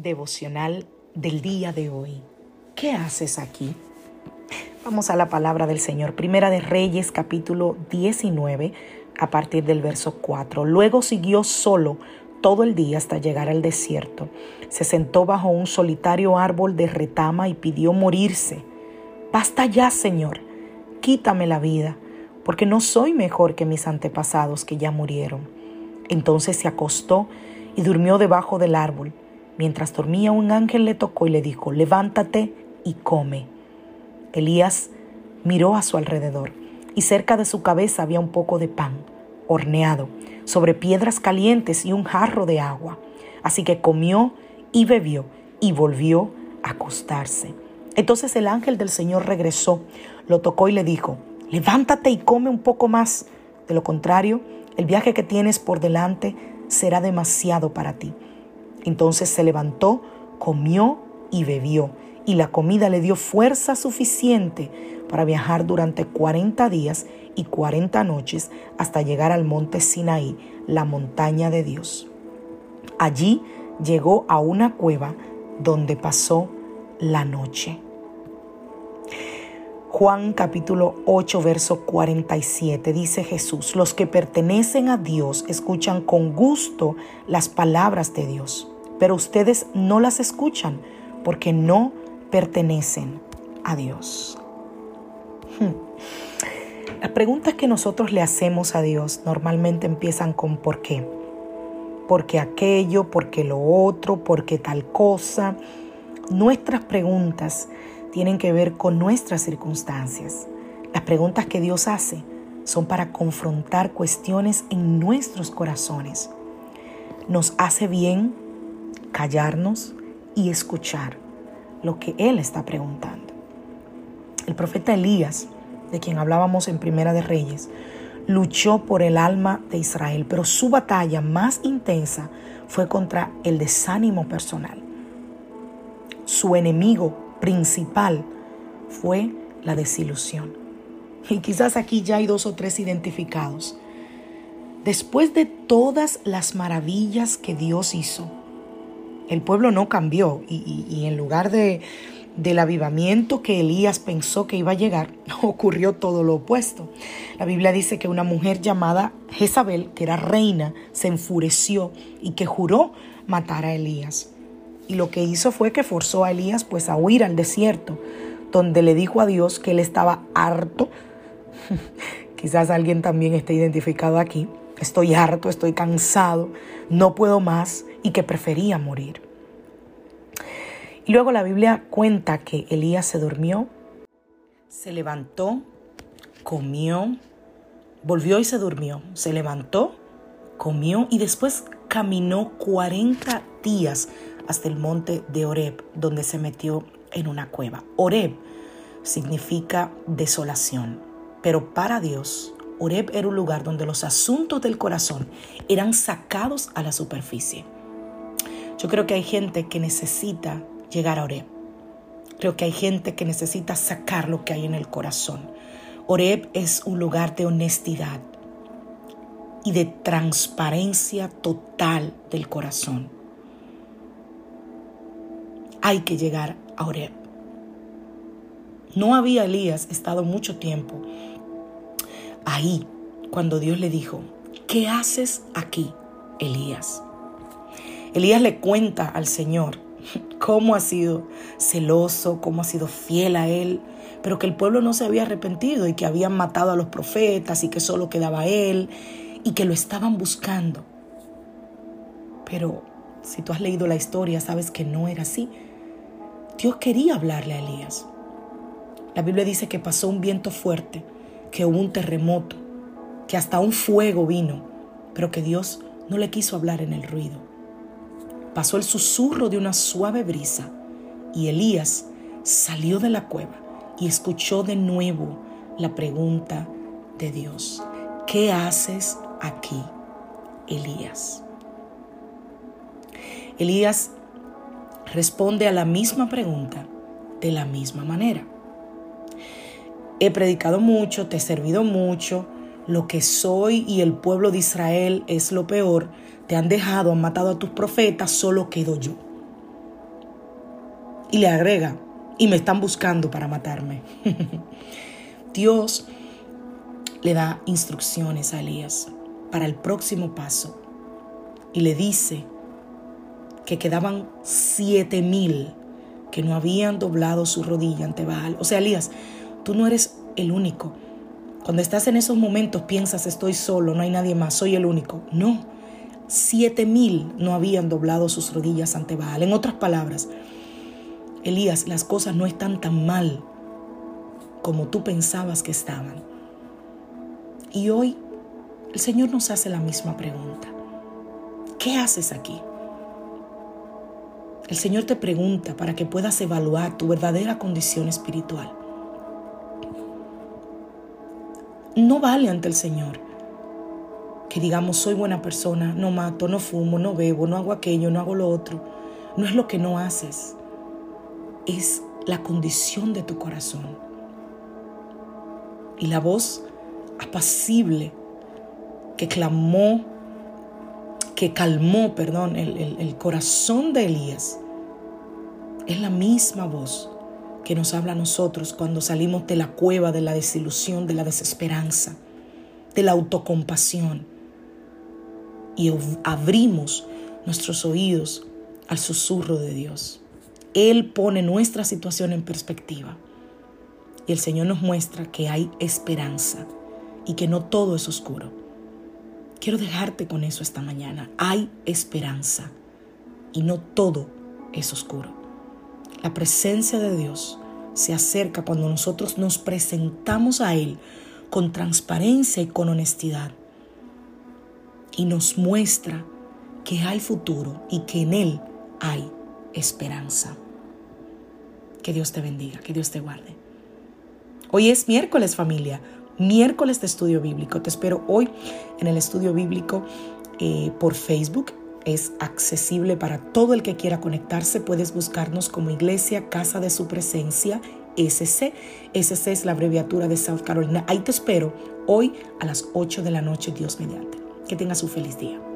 Devocional del día de hoy. ¿Qué haces aquí? Vamos a la palabra del Señor. Primera de Reyes, capítulo 19, a partir del verso 4. Luego siguió solo todo el día hasta llegar al desierto. Se sentó bajo un solitario árbol de retama y pidió morirse. Basta ya, Señor, quítame la vida, porque no soy mejor que mis antepasados que ya murieron. Entonces se acostó y durmió debajo del árbol. Mientras dormía un ángel le tocó y le dijo, levántate y come. Elías miró a su alrededor y cerca de su cabeza había un poco de pan horneado sobre piedras calientes y un jarro de agua. Así que comió y bebió y volvió a acostarse. Entonces el ángel del Señor regresó, lo tocó y le dijo, levántate y come un poco más. De lo contrario, el viaje que tienes por delante será demasiado para ti. Entonces se levantó, comió y bebió, y la comida le dio fuerza suficiente para viajar durante 40 días y 40 noches hasta llegar al monte Sinaí, la montaña de Dios. Allí llegó a una cueva donde pasó la noche. Juan capítulo 8, verso 47 dice Jesús, los que pertenecen a Dios escuchan con gusto las palabras de Dios, pero ustedes no las escuchan porque no pertenecen a Dios. Hmm. Las preguntas que nosotros le hacemos a Dios normalmente empiezan con ¿por qué? ¿Por qué aquello? ¿Por qué lo otro? ¿Por qué tal cosa? Nuestras preguntas tienen que ver con nuestras circunstancias. Las preguntas que Dios hace son para confrontar cuestiones en nuestros corazones. Nos hace bien callarnos y escuchar lo que Él está preguntando. El profeta Elías, de quien hablábamos en Primera de Reyes, luchó por el alma de Israel, pero su batalla más intensa fue contra el desánimo personal. Su enemigo principal fue la desilusión. Y quizás aquí ya hay dos o tres identificados. Después de todas las maravillas que Dios hizo, el pueblo no cambió y, en lugar de, del avivamiento que Elías pensó que iba a llegar, ocurrió todo lo opuesto. La Biblia dice que una mujer llamada Jezabel, que era reina, se enfureció y que juró matar a Elías. Y lo que hizo fue que forzó a Elías pues a huir al desierto, donde le dijo a Dios que él estaba harto. Quizás alguien también esté identificado aquí. Estoy harto, estoy cansado, no puedo más y que prefería morir. Y luego la Biblia cuenta que Elías se durmió, se levantó, comió, volvió y se durmió. Se levantó, comió y después caminó 40 días hasta el monte de Oreb, donde se metió en una cueva. Oreb significa desolación, pero para Dios, Oreb era un lugar donde los asuntos del corazón eran sacados a la superficie. Yo creo que hay gente que necesita llegar a Oreb. Creo que hay gente que necesita sacar lo que hay en el corazón. Oreb es un lugar de honestidad y de transparencia total del corazón hay que llegar a Oreb. No había Elías estado mucho tiempo ahí cuando Dios le dijo, ¿qué haces aquí, Elías? Elías le cuenta al Señor cómo ha sido celoso, cómo ha sido fiel a él, pero que el pueblo no se había arrepentido y que habían matado a los profetas y que solo quedaba él y que lo estaban buscando. Pero si tú has leído la historia, sabes que no era así. Dios quería hablarle a Elías. La Biblia dice que pasó un viento fuerte, que hubo un terremoto, que hasta un fuego vino, pero que Dios no le quiso hablar en el ruido. Pasó el susurro de una suave brisa y Elías salió de la cueva y escuchó de nuevo la pregunta de Dios. ¿Qué haces aquí, Elías? Elías responde a la misma pregunta de la misma manera. He predicado mucho, te he servido mucho, lo que soy y el pueblo de Israel es lo peor, te han dejado, han matado a tus profetas, solo quedo yo. Y le agrega, y me están buscando para matarme. Dios le da instrucciones a Elías para el próximo paso y le dice que quedaban siete mil que no habían doblado su rodilla ante Baal. O sea, Elías, tú no eres el único. Cuando estás en esos momentos piensas, estoy solo, no hay nadie más, soy el único. No, siete mil no habían doblado sus rodillas ante Baal. En otras palabras, Elías, las cosas no están tan mal como tú pensabas que estaban. Y hoy el Señor nos hace la misma pregunta. ¿Qué haces aquí? El Señor te pregunta para que puedas evaluar tu verdadera condición espiritual. No vale ante el Señor que digamos soy buena persona, no mato, no fumo, no bebo, no hago aquello, no hago lo otro. No es lo que no haces, es la condición de tu corazón. Y la voz apacible que clamó que calmó, perdón, el, corazón de Elías, es la misma voz que nos habla a nosotros cuando salimos de la cueva de la desilusión, de la desesperanza, de la autocompasión y abrimos nuestros oídos al susurro de Dios. Él pone nuestra situación en perspectiva y el Señor nos muestra que hay esperanza y que no todo es oscuro Quiero dejarte con eso esta mañana. Hay esperanza y no todo es oscuro. La presencia de Dios se acerca cuando nosotros nos presentamos a Él con transparencia y con honestidad y nos muestra que hay futuro y que en Él hay esperanza. Que Dios te bendiga, que Dios te guarde. Hoy es miércoles familia miércoles de estudio bíblico. Te espero hoy en el estudio bíblico eh, por Facebook. Es accesible para todo el que quiera conectarse. Puedes buscarnos como Iglesia Casa de Su Presencia, SC. SC es la abreviatura de South Carolina. Ahí te espero hoy a las 8 de la noche, Dios mediante. Que tengas un feliz día.